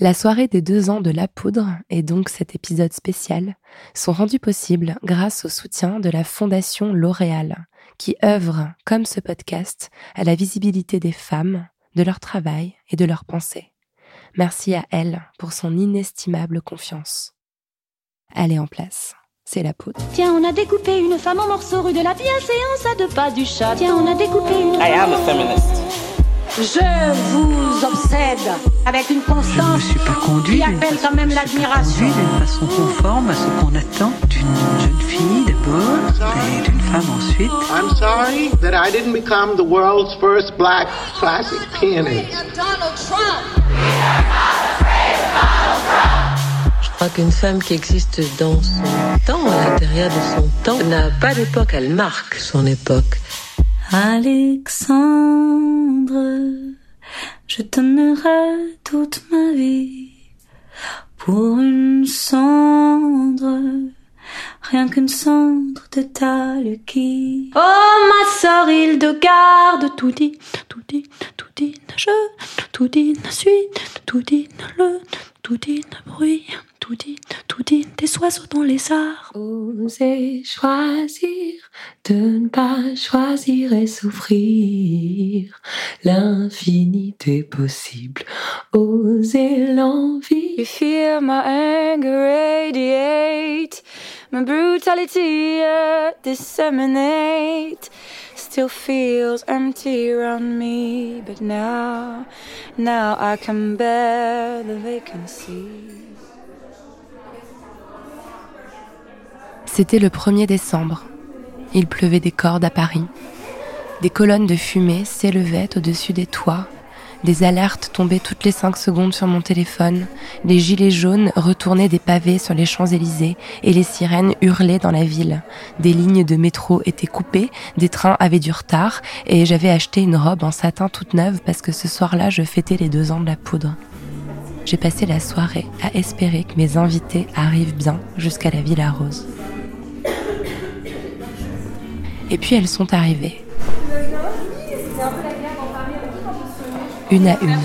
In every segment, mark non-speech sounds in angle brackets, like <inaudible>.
La soirée des deux ans de La Poudre, et donc cet épisode spécial, sont rendus possibles grâce au soutien de la Fondation L'Oréal, qui œuvre, comme ce podcast, à la visibilité des femmes, de leur travail et de leurs pensées. Merci à elle pour son inestimable confiance. Est en place. C'est la poudre. Tiens, on a découpé une femme en morceaux rue de la bienséance à deux pas du chat. Tiens, on a découpé une. I am a feminist. Je vous obsède avec une Je ne constance me suis pas conduit qui appelle quand même je l'admiration. conduit d'une façon conforme à ce qu'on attend d'une jeune fille d'abord et d'une femme ensuite. I'm sorry that I didn't become the world's first black classic pianist. Je crois qu'une femme qui existe dans son temps, à l'intérieur de son temps, n'a pas d'époque, elle marque son époque. Alexandre, je donnerai toute ma vie pour une cendre, rien qu'une cendre de Talki. Oh ma sœur, il de garde, tout dit, tout dit, tout dit, je, tout dit, suite, tout dit, le, tout dit, bruit, tout dit, tout dit, des oiseaux dans les arbres. Oser choisir de ne pas choisir et souffrir l'infinité possible. Oser l'envie. You feel my anger radiate, my brutality uh, disseminate. Still feels empty around me, but now, now I can bear the vacancy. C'était le 1er décembre. Il pleuvait des cordes à Paris. Des colonnes de fumée s'élevaient au-dessus des toits. Des alertes tombaient toutes les cinq secondes sur mon téléphone. Les gilets jaunes retournaient des pavés sur les Champs-Élysées et les sirènes hurlaient dans la ville. Des lignes de métro étaient coupées, des trains avaient du retard et j'avais acheté une robe en satin toute neuve parce que ce soir-là, je fêtais les deux ans de la poudre. J'ai passé la soirée à espérer que mes invités arrivent bien jusqu'à la Villa Rose. Et puis elles sont arrivées. Une à une.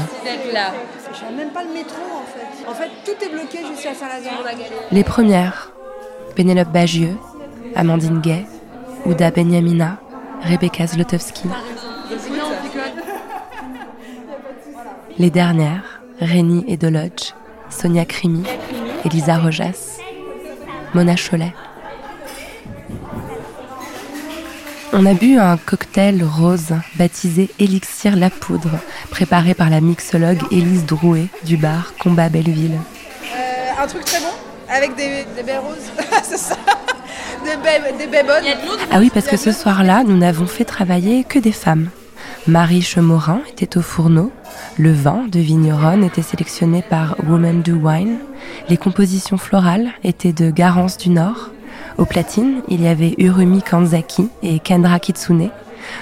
Je n'ai même pas le métro en fait. En fait, tout est bloqué jusqu'à Saint-Lazare. Les premières, Pénélope Bagieux, Amandine Gay, Ouda Benyamina, Rebecca Zlotowski. Les dernières, Rénie Edolodge, Sonia Crimi, Elisa Rojas, Mona Cholet. On a bu un cocktail rose baptisé Élixir la poudre, préparé par la mixologue Élise Drouet du bar Combat Belleville. Euh, un truc très bon avec des, des baies roses. <laughs> C'est ça. Des baies, des baies bonnes. Ah oui, parce que ce soir-là, nous n'avons fait travailler que des femmes. Marie Chemorin était au fourneau, le vin de Vigneronne était sélectionné par Women Do Wine, les compositions florales étaient de Garance du Nord, au platine, il y avait Urumi Kanzaki et Kendra Kitsune,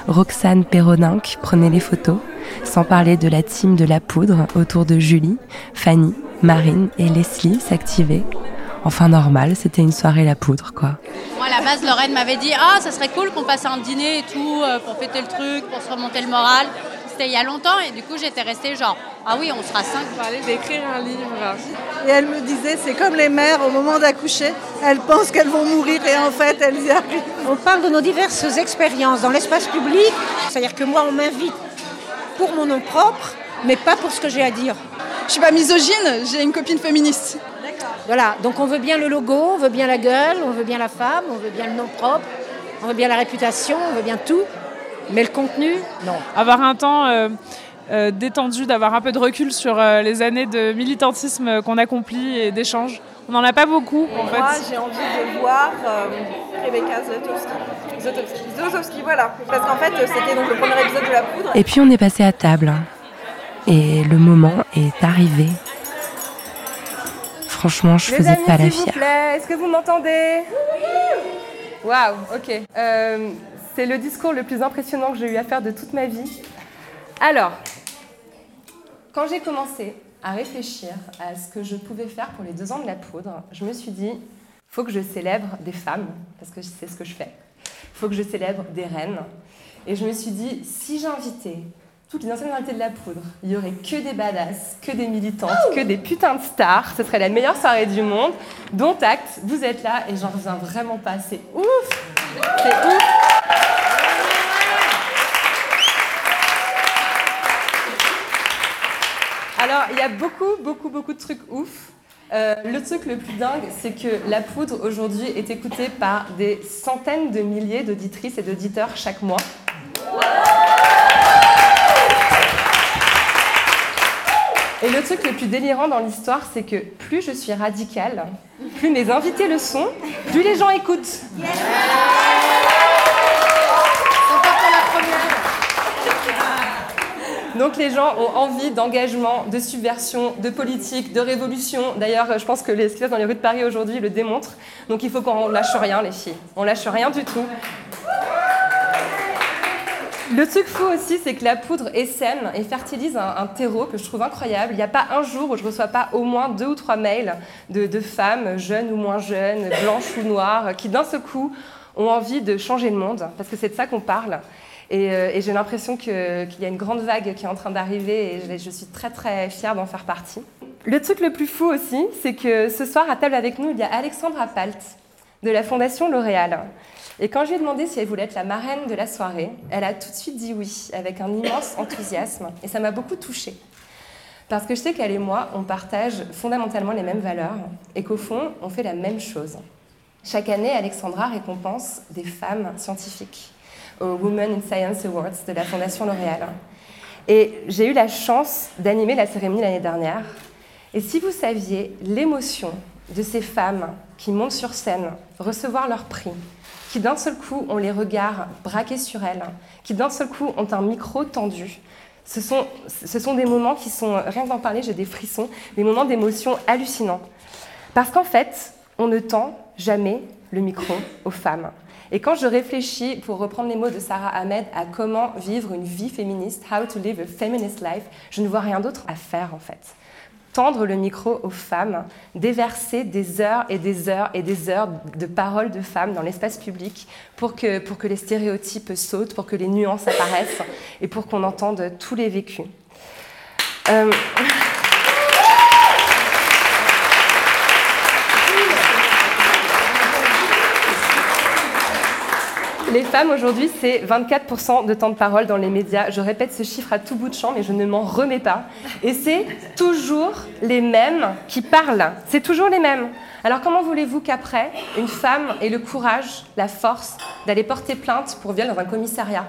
Roxane Perroninck prenait les photos, sans parler de la team de la poudre autour de Julie, Fanny, Marine et Leslie s'activaient. Enfin normal, c'était une soirée la poudre quoi. Moi, à la base, Lorraine m'avait dit Ah, ça serait cool qu'on passe un dîner et tout, euh, pour fêter le truc, pour se remonter le moral. C'était il y a longtemps et du coup, j'étais restée genre Ah oui, on sera cinq. Parler d'écrire un livre. Et elle me disait, c'est comme les mères au moment d'accoucher, elles pensent qu'elles vont mourir et en fait elles y arrivent. On parle de nos diverses expériences dans l'espace public. C'est-à-dire que moi, on m'invite pour mon nom propre, mais pas pour ce que j'ai à dire. Je suis pas misogyne, j'ai une copine féministe. Voilà, donc on veut bien le logo, on veut bien la gueule, on veut bien la femme, on veut bien le nom propre, on veut bien la réputation, on veut bien tout. Mais le contenu, non. avoir un temps euh, euh, détendu, d'avoir un peu de recul sur euh, les années de militantisme qu'on accomplit et d'échanges. On n'en a pas beaucoup en Moi, fait. j'ai envie de voir euh, Rebecca Zlotowski. Zlotowski. Zlotowski, voilà. Parce qu'en fait, c'était donc le premier épisode de La Poudre. Et puis on est passé à table. Et le moment est arrivé. Franchement, je faisais pas la fière. plaît, est-ce que vous m'entendez? Waouh, ok. C'est le discours le plus impressionnant que j'ai eu à faire de toute ma vie. Alors, quand j'ai commencé à réfléchir à ce que je pouvais faire pour les deux ans de la poudre, je me suis dit, faut que je célèbre des femmes, parce que c'est ce que je fais. faut que je célèbre des reines. Et je me suis dit, si j'invitais toutes les anciennes de la poudre. Il y aurait que des badass, que des militantes, que des putains de stars. Ce serait la meilleure soirée du monde. Dont acte, vous êtes là et j'en reviens vraiment pas. C'est ouf C'est ouf il y a beaucoup, beaucoup, beaucoup de trucs ouf. Euh, le truc le plus dingue, c'est que la poudre aujourd'hui est écoutée par des centaines de milliers d'auditrices et d'auditeurs chaque mois. Et le truc le plus délirant dans l'histoire, c'est que plus je suis radicale, plus mes invités le sont, plus les gens écoutent. Donc les gens ont envie d'engagement, de subversion, de politique, de révolution. D'ailleurs, je pense que les ce dans les rues de Paris aujourd'hui le démontrent. Donc il faut qu'on lâche rien, les filles. On lâche rien du tout. Le truc fou aussi, c'est que la poudre essaime et fertilise un, terreau que je trouve incroyable. Il n'y a pas un jour où je ne reçois pas au moins deux ou trois mails de, femmes, jeunes ou moins jeunes, blanches ou noires, qui d'un seul coup ont envie de changer le monde, parce que c'est de ça qu'on parle. Et, euh, j'ai l'impression qu'il y a une grande vague qui est en train d'arriver et je, je, suis très très fière d'en faire partie. Le truc le plus fou aussi, c'est que ce soir à table avec nous, il y a Alexandra Palt de la Fondation L'Oréal. Et quand je lui ai demandé si elle voulait être la marraine de la soirée, elle a tout de suite dit oui, avec un immense enthousiasme. Et ça m'a beaucoup touchée. Parce que je sais qu'elle et moi, on partage fondamentalement les mêmes valeurs et qu'au fond, on fait la même chose. Chaque année, Alexandra récompense des femmes scientifiques aux Women in Science Awards de la Fondation L'Oréal. Et j'ai eu la chance d'animer la cérémonie l'année dernière. Et si vous saviez l'émotion de ces femmes qui montent sur scène, recevoir leur prix, qui d'un seul coup ont les regards braqués sur elles, qui d'un seul coup ont un micro tendu. Ce sont, ce sont des moments qui sont, rien que d'en parler, j'ai des frissons, des moments d'émotion hallucinants. Parce qu'en fait, on ne tend jamais le micro aux femmes. Et quand je réfléchis, pour reprendre les mots de Sarah Ahmed, à comment vivre une vie féministe, how to live a feminist life, je ne vois rien d'autre à faire en fait tendre le micro aux femmes, déverser des heures et des heures et des heures de paroles de femmes dans l'espace public pour que, les stéréotypes sautent, pour que les nuances apparaissent et pour qu'on entende tous les vécus. Euh, <laughs> Les femmes aujourd'hui, c'est 24% de temps de parole dans les médias. Je répète ce chiffre à tout bout de champ, mais je ne m'en remets pas. Et c'est toujours les mêmes qui parlent. C'est toujours les mêmes. Alors comment voulez-vous qu'après, une femme ait le courage, la force d'aller porter plainte pour viol dans un commissariat?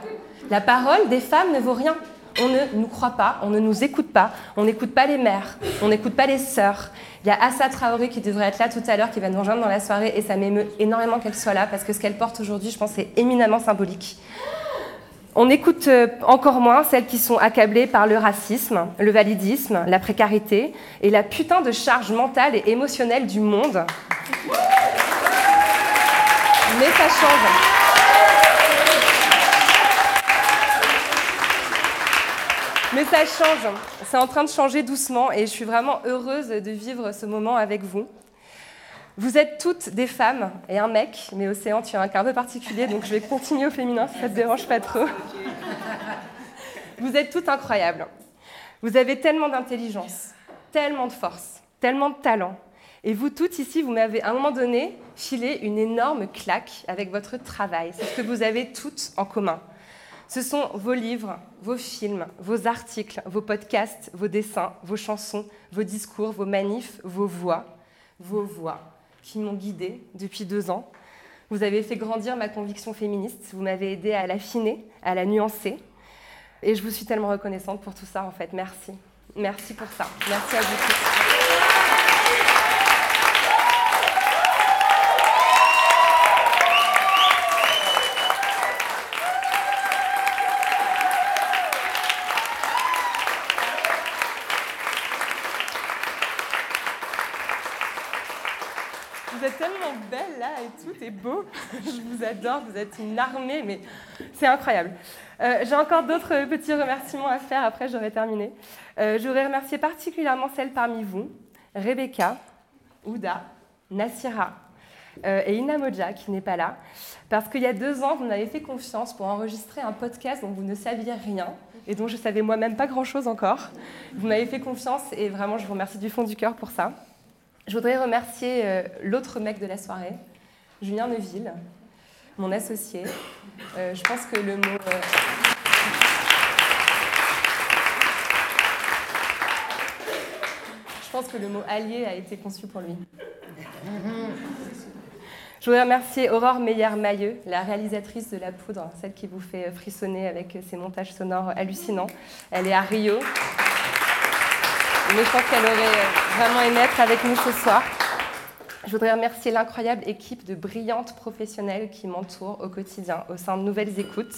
La parole des femmes ne vaut rien on ne nous croit pas, on ne nous écoute pas, on n'écoute pas les mères, on n'écoute pas les sœurs. Il y a Assa Traoré qui devrait être là tout à l'heure, qui va nous rejoindre dans la soirée, et ça m'émeut énormément qu'elle soit là, parce que ce qu'elle porte aujourd'hui, je pense, est éminemment symbolique. On écoute euh, encore moins celles qui sont accablées par le racisme, le validisme, la précarité et la putain de charge mentale et émotionnelle du monde. Mais ça change. Mais ça change. C'est en train de changer doucement et je suis vraiment heureuse de vivre ce moment avec vous. Vous êtes toutes des femmes et un mec, mais Océan, tu as un quart peu particulier, donc je vais continuer au féminin si ça ne te dérange pas trop. Vous êtes toutes incroyables. Vous avez tellement d'intelligence, tellement de force, tellement de talent. Et vous toutes ici, vous m'avez à un moment donné filé une énorme claque avec votre travail. C'est ce que vous avez toutes en commun. Ce sont vos livres, vos films, vos articles, vos podcasts, vos dessins, vos chansons, vos discours, vos manifs, vos voix, vos voix qui m'ont guidée depuis deux ans. Vous avez fait grandir ma conviction féministe, vous m'avez aidé à l'affiner, à la nuancer. Et je vous suis tellement reconnaissante pour tout ça, en fait. Merci. Merci pour ça. Merci à vous tous. Tout est beau. <laughs> Je vous adore, vous êtes une armée, mais c'est incroyable. Euh, j'ai encore d'autres petits remerciements à faire, après j'aurai terminé. Euh, je voudrais remercier particulièrement celles parmi vous, Rebecca, Ouda, Nassira euh, et Inamoja, qui n'est pas là, parce qu'il y a deux ans, vous m'avez fait confiance pour enregistrer un podcast dont vous ne saviez rien, et dont je savais moi-même pas grand-chose encore. Vous m'avez fait confiance et vraiment je vous remercie du fond du cœur pour ça. Je voudrais remercier euh, l'autre mec de la soirée, Julien Neuville, mon associé. Euh, je pense que le mot... euh, Je pense que le mot allié a été conçu pour lui. Je voudrais remercier Aurore Meyer-Mailleux, la réalisatrice de La Poudre, celle qui vous fait frissonner avec ses montages sonores hallucinants. Elle est à Rio. Mais je pense qu'elle aurait vraiment aimé être avec nous ce soir. Je voudrais remercier l'incroyable équipe de brillantes professionnelles qui m'entourent au quotidien au sein de Nouvelles Écoutes.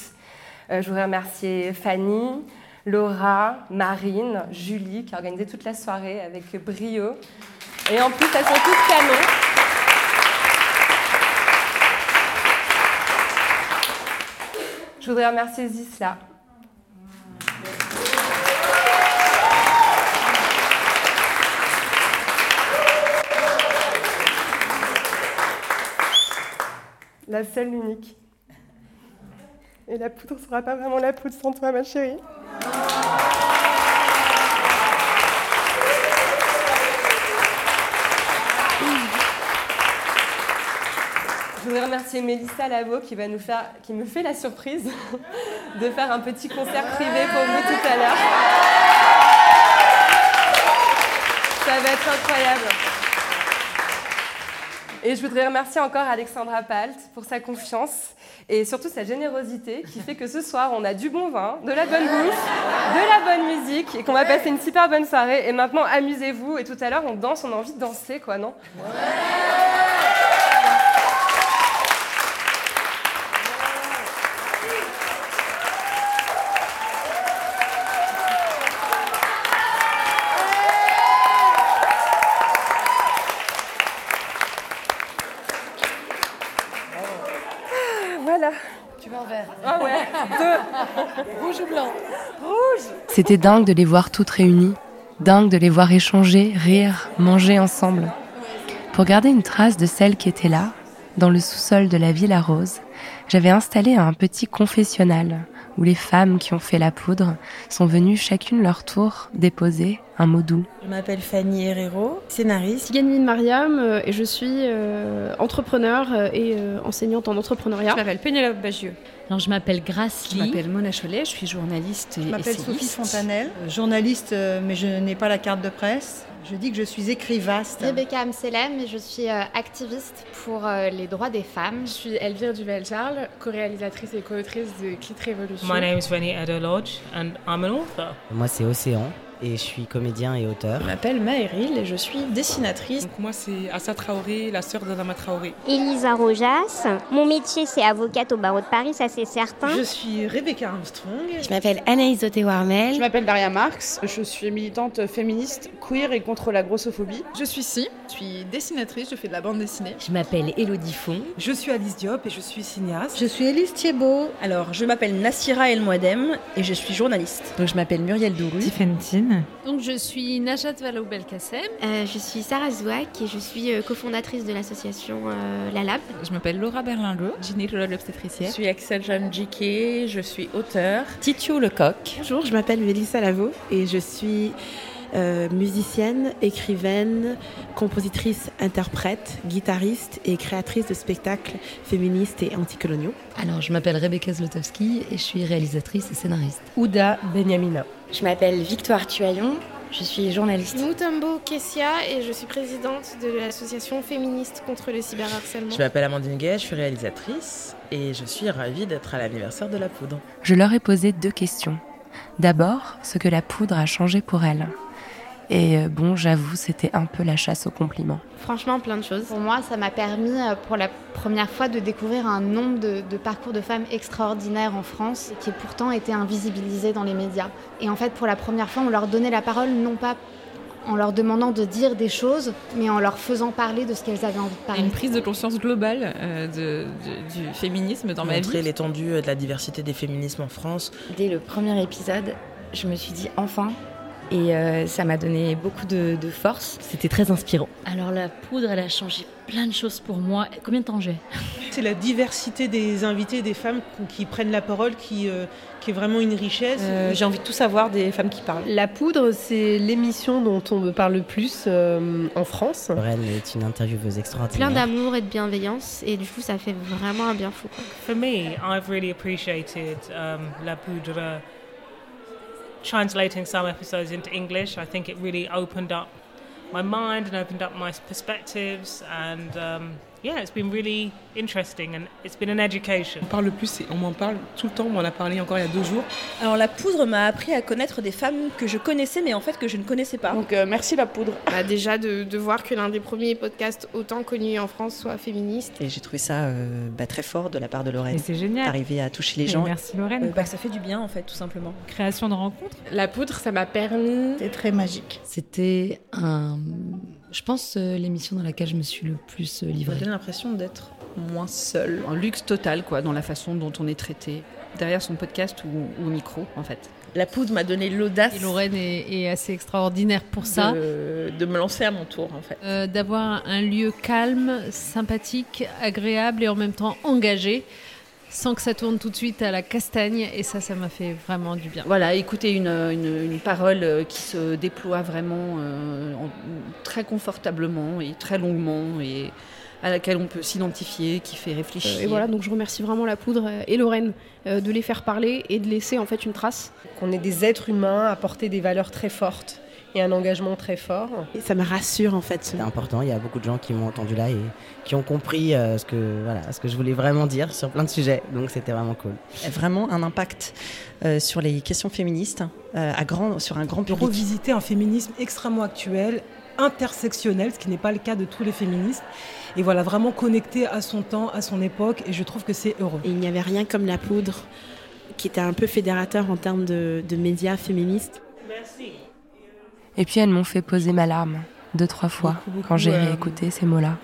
Euh, je voudrais remercier Fanny, Laura, Marine, Julie qui a organisé toute la soirée avec brio. Et en plus, elles sont toutes canons. Je voudrais remercier Zisla. La seule, l'unique. Et la poudre ne sera pas vraiment la poudre sans toi, ma chérie. Je voudrais remercier Mélissa Lavo qui, va nous faire, qui me fait la surprise <laughs> de faire un petit concert privé pour vous tout à l'heure. Ça va être incroyable. Et je voudrais remercier encore Alexandra Palt pour sa confiance et surtout sa générosité qui fait que ce soir on a du bon vin, de la bonne bouffe, de la bonne musique et qu'on va passer une super bonne soirée. Et maintenant amusez-vous et tout à l'heure on danse, on a envie de danser quoi, non? Voilà. Tu veux un verre Ah ouais, deux. Rouge ou blanc Rouge C'était dingue de les voir toutes réunies, dingue de les voir échanger, rire, manger ensemble. Pour garder une trace de celles qui étaient là, dans le sous-sol de la Villa Rose, j'avais installé un petit confessionnal où les femmes qui ont fait la poudre sont venues chacune leur tour déposer un mot doux. Je m'appelle Fanny Herrero, scénariste. Ganine Mariam euh, et je suis euh, entrepreneur euh, et euh, enseignante en entrepreneuriat. Je m'appelle Pénélope Bagieux. Alors, je m'appelle Grace Je m'appelle Mona Cholet, je suis journaliste et Je m'appelle. Sophie Fontanelle, journaliste, mais je n'ai pas la carte de presse. Je dis que je suis écrivaste. Rebecca Amselem et je suis euh, activiste pour euh, les droits des femmes. Je suis Elvire Duvel-Charles, co-réalisatrice et co-autrice de Clit Révolution. My name is Rennie Adelodge and I'm an author. Moi, c'est Océan et je suis comédien et auteur. Je m'appelle Maëril et je suis dessinatrice. Donc moi, c'est Assa Traoré, la sœur d'Adama Traoré. Elisa Rojas. Mon métier, c'est avocate au barreau de Paris, ça c'est certain. Je suis Rebecca Armstrong. Je m'appelle Anaïs Oté-Warmel. Je m'appelle Daria Marx. Je suis militante féministe, queer et contre la grossophobie. Je suis Si. Je suis dessinatrice. Je fais de la bande dessinée. Je m'appelle Elodie Font. Je suis Alice Diop et je suis cinéaste. Je suis Elise Thiebaud. Alors, je m'appelle Nassira El Mouadem et je suis journaliste. Donc, je m'appelle Muriel Dourou. Tifentine. Donc, je suis Najat Vallaud Belkacem. Euh, je suis Sarah Zouak et je suis euh, cofondatrice de l'association euh, La Lab. Je m'appelle Laura Berlingot, gynécologue obstétricienne. Je suis Axel Jeanne Jiquet, je suis auteur. Titio Lecoq. Bonjour, je m'appelle Mélissa Lavaux et je suis euh, musicienne, écrivaine, compositrice, interprète, guitariste et créatrice de spectacles féministes et anticoloniaux. Alors, je m'appelle Rebecca Zlotowski et je suis réalisatrice et scénariste. Ouda Benyamina. Je m'appelle Victoire Tuaillon, je suis journaliste. Moutambo Kessia et je suis présidente de l'association féministe contre le cyberharcèlement. Je m'appelle Amandine Gay, je suis réalisatrice et je suis ravie d'être à l'anniversaire de la poudre. Je leur ai posé deux questions. D'abord, ce que la poudre a changé pour elles. Et euh, bon, j'avoue, c'était un peu la chasse aux compliments. Franchement, plein de choses. Pour moi, ça m'a permis euh, pour la première fois de découvrir un nombre de, de, parcours de femmes extraordinaires en France qui pourtant étaient invisibilisés dans les médias. Et en fait, pour la première fois, on leur donnait la parole non pas en leur demandant de dire des choses, mais en leur faisant parler de ce qu'elles avaient envie de parler. Une prise de conscience globale euh, de, de, du féminisme dans Montrer ma vie. l'étendue de la diversité des féminismes en France. Dès le premier épisode, je me suis dit enfin, Et euh, ça m'a donné beaucoup de, de force. C'était très inspirant. Alors la poudre, elle a changé plein de choses pour moi. Combien de temps j'ai? C'est la diversité des invités, des femmes qui prennent la parole, qui, euh, qui est vraiment une richesse. Euh, J'ai envie de tout savoir des femmes qui parlent. La poudre, c'est l'émission dont on me parle le plus euh, en France. Lorraine est une intervieweuse extraordinaire. Plein d'amour et de bienveillance et du coup ça fait vraiment un bien fou. For me, I've really appreciated um, La Poudre translating some episodes into English. I think it really opened up my mind and opened up my perspectives and um, yeah, it's been really interesting and it's been an education. On parle plus et on m'en parle tout le temps. On m'en a parlé encore il y a deux jours. Alors la poudre m'a appris à connaître des femmes que je connaissais mais en fait que je ne connaissais pas. Donc euh, merci la poudre. Bah, déjà de, de, voir que l'un des premiers podcasts autant connus en France soit féministe. Et j'ai trouvé ça euh, bah, très fort de la part de Lorraine. C'est génial. D'arriver à toucher les gens. Et merci Lorraine. Euh, bah, ça fait du bien en fait tout simplement. Création de rencontres. La poudre, ça m'a permis. C'était très magique. C'était un je pense, euh, l'émission dans laquelle je me suis le plus euh, livrée. Ça donne l'impression d'être moins seule. Un luxe total, quoi, dans la façon dont on est traité, derrière son podcast ou, ou au micro, en fait. La poudre m'a donné l'audace. Lorraine est, est, assez extraordinaire pour ça. De, de, me lancer à mon tour, en fait. Euh, D'avoir un lieu calme, sympathique, agréable et en même temps engagé sans que ça tourne tout de suite à la castagne. Et ça, ça m'a fait vraiment du bien. Voilà, écouter une, une, une parole qui se déploie vraiment euh, en, très confortablement et très longuement et à laquelle on peut s'identifier, qui fait réfléchir. Et voilà, donc je remercie vraiment la poudre et Lorraine euh, de les faire parler et de laisser en fait une trace. Qu'on est des êtres humains à porter des valeurs très fortes et un engagement très fort. Et ça me rassure en fait. C'est important, il y a beaucoup de gens qui m'ont entendu là et qui ont compris euh, ce, que, voilà, ce que je voulais vraiment dire sur plein de sujets, donc c'était vraiment cool. Vraiment un impact euh, sur les questions féministes, euh, à grand, sur un grand public. Revisiter un féminisme extrêmement actuel, intersectionnel, ce qui n'est pas le cas de tous les féministes. Et voilà, vraiment connecté à son temps, à son époque, et je trouve que c'est heureux. Et il n'y avait rien comme la poudre, qui était un peu fédérateur en termes de, de médias féministes. Merci. Et puis elles m'ont fait poser ma larme deux, trois fois beaucoup, beaucoup, quand j'ai euh, réécouté ces mots-là.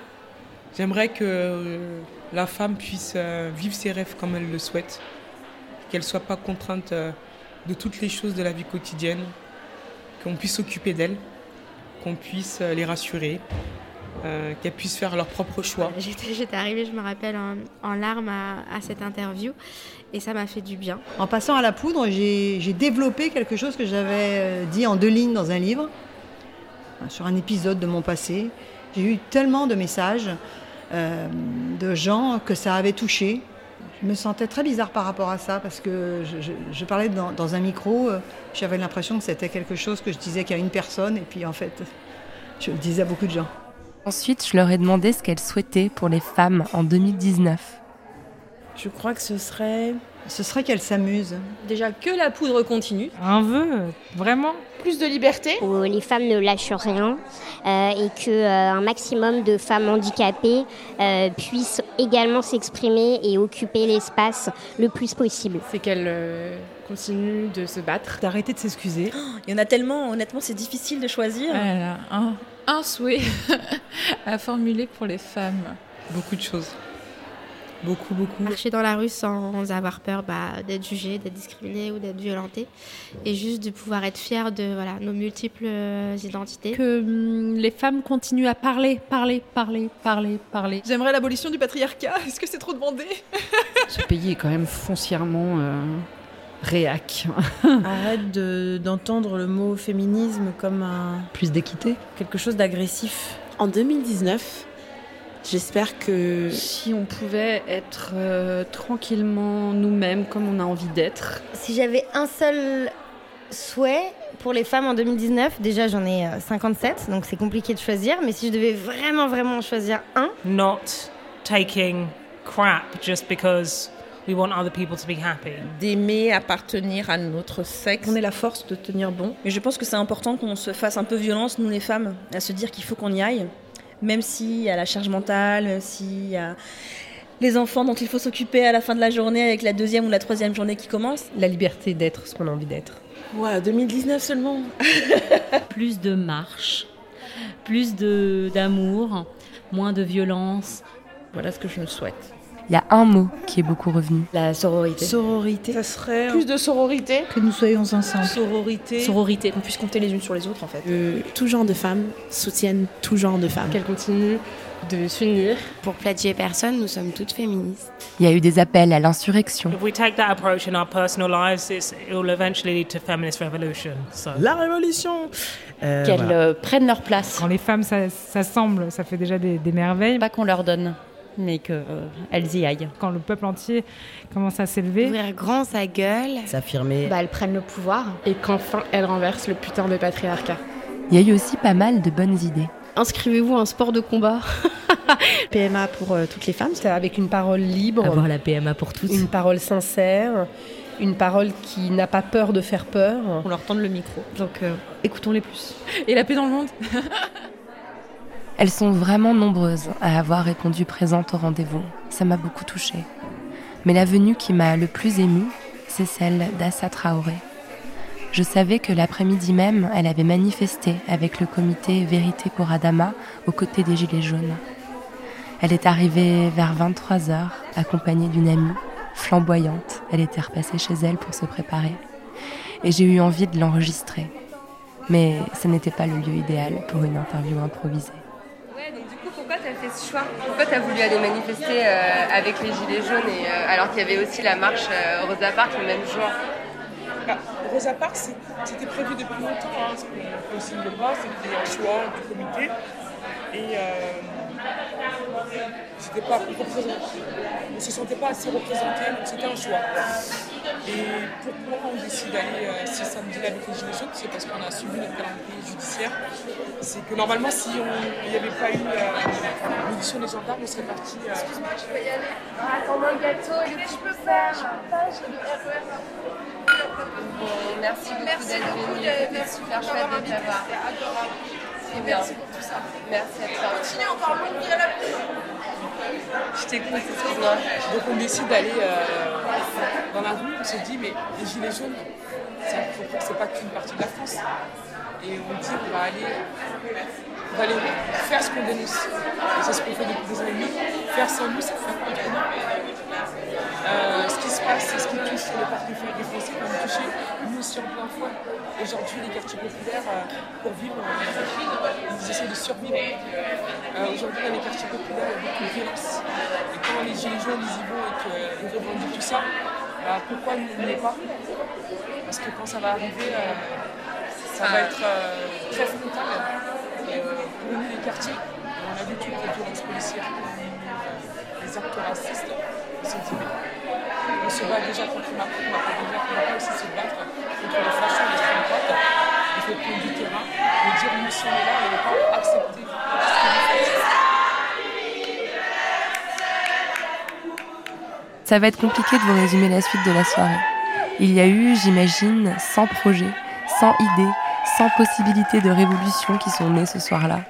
J'aimerais que euh, la femme puisse euh, vivre ses rêves comme elle le souhaite, qu'elle ne soit pas contrainte euh, de toutes les choses de la vie quotidienne, qu'on puisse s'occuper d'elle, qu'on puisse les rassurer, qu'elles puissent faire leur propre choix. <laughs> J'étais arrivée, je me rappelle, en, en larmes à, à, cette interview et ça m'a fait du bien. En passant à la poudre, j'ai développé quelque chose que j'avais dit en deux lignes dans un livre, sur un épisode de mon passé. J'ai eu tellement de messages euh, de gens que ça avait touché. Je me sentais très bizarre par rapport à ça parce que je, je, je parlais dans, dans, un micro, euh, j'avais l'impression que c'était quelque chose que je disais qu'à une personne et puis en fait, je le disais à beaucoup de gens. Ensuite, je leur ai demandé ce qu'elles souhaitaient pour les femmes en 2019. Je crois que ce serait ce serait qu'elle s'amuse. Déjà que la poudre continue. Un vœu, vraiment. Plus de liberté. Où les femmes ne lâchent rien euh, et que euh, un maximum de femmes handicapées euh, puissent également s'exprimer et occuper l'espace le plus possible. C'est qu'elles euh, continuent de se battre. D'arrêter de s'excuser. Oh, il y en a tellement, honnêtement, c'est difficile de choisir. Voilà, un, un souhait <laughs> à formuler pour les femmes. Beaucoup de choses. Beaucoup, beaucoup. Marcher dans la rue sans avoir peur bah, d'être jugé, d'être discriminé ou d'être violenté. Et juste de pouvoir être fier de voilà, nos multiples euh, identités. Que hum, les femmes continuent à parler, parler, parler, parler, parler. J'aimerais l'abolition du patriarcat. Est-ce que c'est trop demandé? Ce pays est quand même foncièrement euh, réac. Arrête d'entendre de, le mot féminisme comme un... Plus d'équité Quelque chose d'agressif. En 2019, J'espère que si on pouvait être euh, tranquillement nous-mêmes comme on a envie d'être. Si j'avais un seul souhait pour les femmes en 2019, déjà j'en ai 57, donc c'est compliqué de choisir, mais si je devais vraiment vraiment en choisir un, not taking crap just because we want other people to be happy. D'aimer appartenir à notre sexe. On est la force de tenir bon. Mais je pense que c'est important qu'on se fasse un peu violence nous les femmes, à se dire qu'il faut qu'on y aille même s'il y a la charge mentale, s'il y a les enfants dont il faut s'occuper à la fin de la journée avec la deuxième ou la troisième journée qui commence. La liberté d'être ce qu'on a envie d'être. Ouais, 2019 seulement. <laughs> plus de marche, plus de d'amour, moins de violence. Voilà ce que je me souhaite. il y a un mot qui est beaucoup revenu. La sororité. Sororité. Ça serait Plus de sororité. Que nous soyons ensemble. Sororité. Sororité, qu'on puisse compter les unes sur les autres en fait. Que tout genre de femmes soutiennent tout genre de femmes. Qu'elle continue de s'unir. Pour plagier personne, nous sommes toutes féministes. Il y a eu des appels à l'insurrection. If we take that approach in our personal lives, it's, it will eventually lead to feminist revolution. So. La révolution Euh, Qu'elles voilà. euh, prennent leur place. Quand les femmes ça- s'assemblent, ça fait déjà des, des merveilles. Pas qu'on leur donne, mais qu'elles y aillent. Quand le peuple entier commence à s'élever. Ouvrir grand sa gueule. S'affirmer. Bah, elles prennent le pouvoir et qu'enfin elles renversent le putain de patriarcat. Il y a eu aussi pas mal de bonnes idées. Inscrivez-vous à un sport de combat. <laughs> PMA pour euh, toutes les femmes. Avec une parole libre. Avoir la PMA pour tous. Une parole sincère. Une parole qui n'a pas peur de faire peur. On leur tend le micro. Donc euh, écoutons-les plus. Et la paix dans le monde <laughs> Elles sont vraiment nombreuses à avoir répondu présente au rendez-vous. Ça m'a beaucoup touchée. Mais la venue qui m'a le plus émue, c'est celle d'Assa Traoré. Je savais que l'après-midi même, elle avait manifesté avec le comité Vérité pour Adama aux côtés des Gilets jaunes. Elle est arrivée vers 23h, accompagnée d'une amie, flamboyante. Elle était repassée chez elle pour se préparer. Et j'ai eu envie de l'enregistrer. Mais ce n'était pas le lieu idéal pour une interview improvisée. Pourquoi tu as voulu aller manifester euh, avec les Gilets jaunes et, euh, alors qu'il y avait aussi la marche euh, Rosa Parks le même jour Ah, Rosa Parks, c'était prévu depuis longtemps, hein, ce qu'on ne signe pas, c'était un choix du comité. Et euh, c'était pas. On ne se sentait pas assez représenté, donc c'était un choix. Et pourquoi on décide d'aller euh, ce samedi-là avec les Gilets jaunes C'est parce qu'on a suivi notre calendrier judiciaire. C'est que normalement, si il n'y avait pas eu euh, l'audition des gendarmes, on serait parti. euh, Excuse-moi, je peux y aller. Ah, attends, un gâteau, il est je peux faire. RER. Bon, merci beaucoup Merci d'être venu. C'était merci super de chouette de t'avoir. bien. Merci pour tout ça. Merci à toi. Continue encore longue vie à la. Je t'écoute, excuse-moi. Donc on décide d'aller euh, dans la rue, on se dit mais les gilets jaunes, c'est pas qu'une partie de la France. Et on dit on va aller, faire ce qu'on dénonce. C'est ce qu'on fait depuis des années. Faire sans nous, c'est faire contre nous. Ce qui se passe, c'est ce qui touche les partis des Français, va nous toucher nous aussi en plein fouet. Aujourd'hui, les quartiers populaires, euh, pour vivre, euh, ils essaient de survivre. Euh, Aujourd'hui, dans les quartiers populaires, il y a beaucoup de violence. Et quand les gilets jaunes ils y vont et qu'ils revendiquent tout ça, bah, pourquoi est pas Parce que quand ça va arriver, euh, ça va être euh, très frontal. Et, pour nous, les quartiers, on a vu toutes les violences policières, les actes racistes. On s'est dit, mais on se bat déjà contre Macron, on va déjà- on va pas aussi se battre contre les fachos l'extrême droite. Il faut prendre du terrain et dire nous sommes là et ne pas accepter Ça va être compliqué de vous résumer la suite de la soirée. Il y a eu, j'imagine, 100 projets, 100 idées, 100 possibilités de révolution qui sont nées ce soir-là.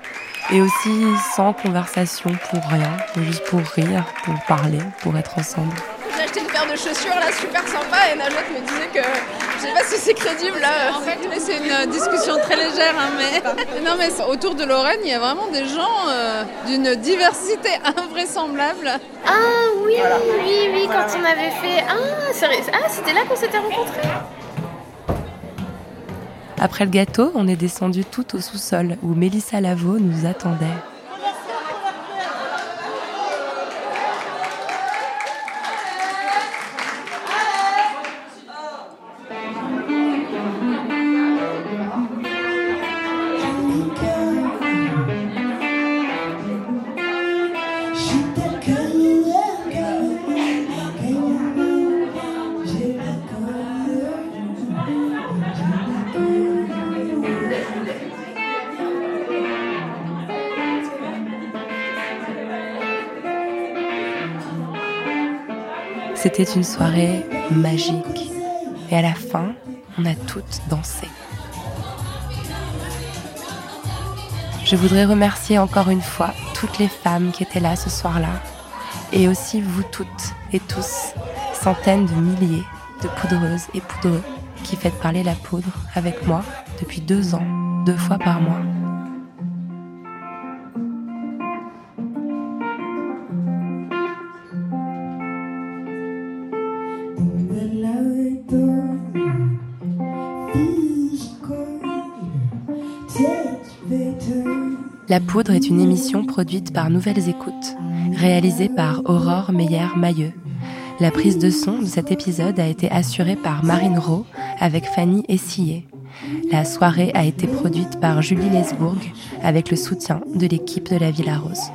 Et aussi 100 conversations pour rien, juste pour rire, pour parler, pour être ensemble. J'ai acheté une paire de chaussures là super sympa et Najat me disait que je sais pas si c'est crédible là. En fait, c'est une discussion très légère, hein, mais <laughs> non mais autour de Lorraine, il y a vraiment des gens euh, d'une diversité <laughs> invraisemblable. Ah oui, oui, oui, quand on avait fait ah, ah c'était là qu'on s'était rencontrés. Après le gâteau, on est descendu tout au sous-sol où Mélissa Lavo nous attendait. C'était une soirée magique. Et à la fin, on a toutes dansé. Je voudrais remercier encore une fois toutes les femmes qui étaient là ce soir-là. Et aussi vous toutes et tous, centaines de milliers de poudreuses et poudreux qui faites parler la poudre avec moi depuis deux ans, deux fois par mois. La Poudre est une émission produite par Nouvelles Écoutes, réalisée par Aurore Meyer-Mailleux. La prise de son de cet épisode a été assurée par Marine Rowe avec Fanny Essillé. La soirée a été produite par Julie Lesbourg avec le soutien de l'équipe de la Villa Rose.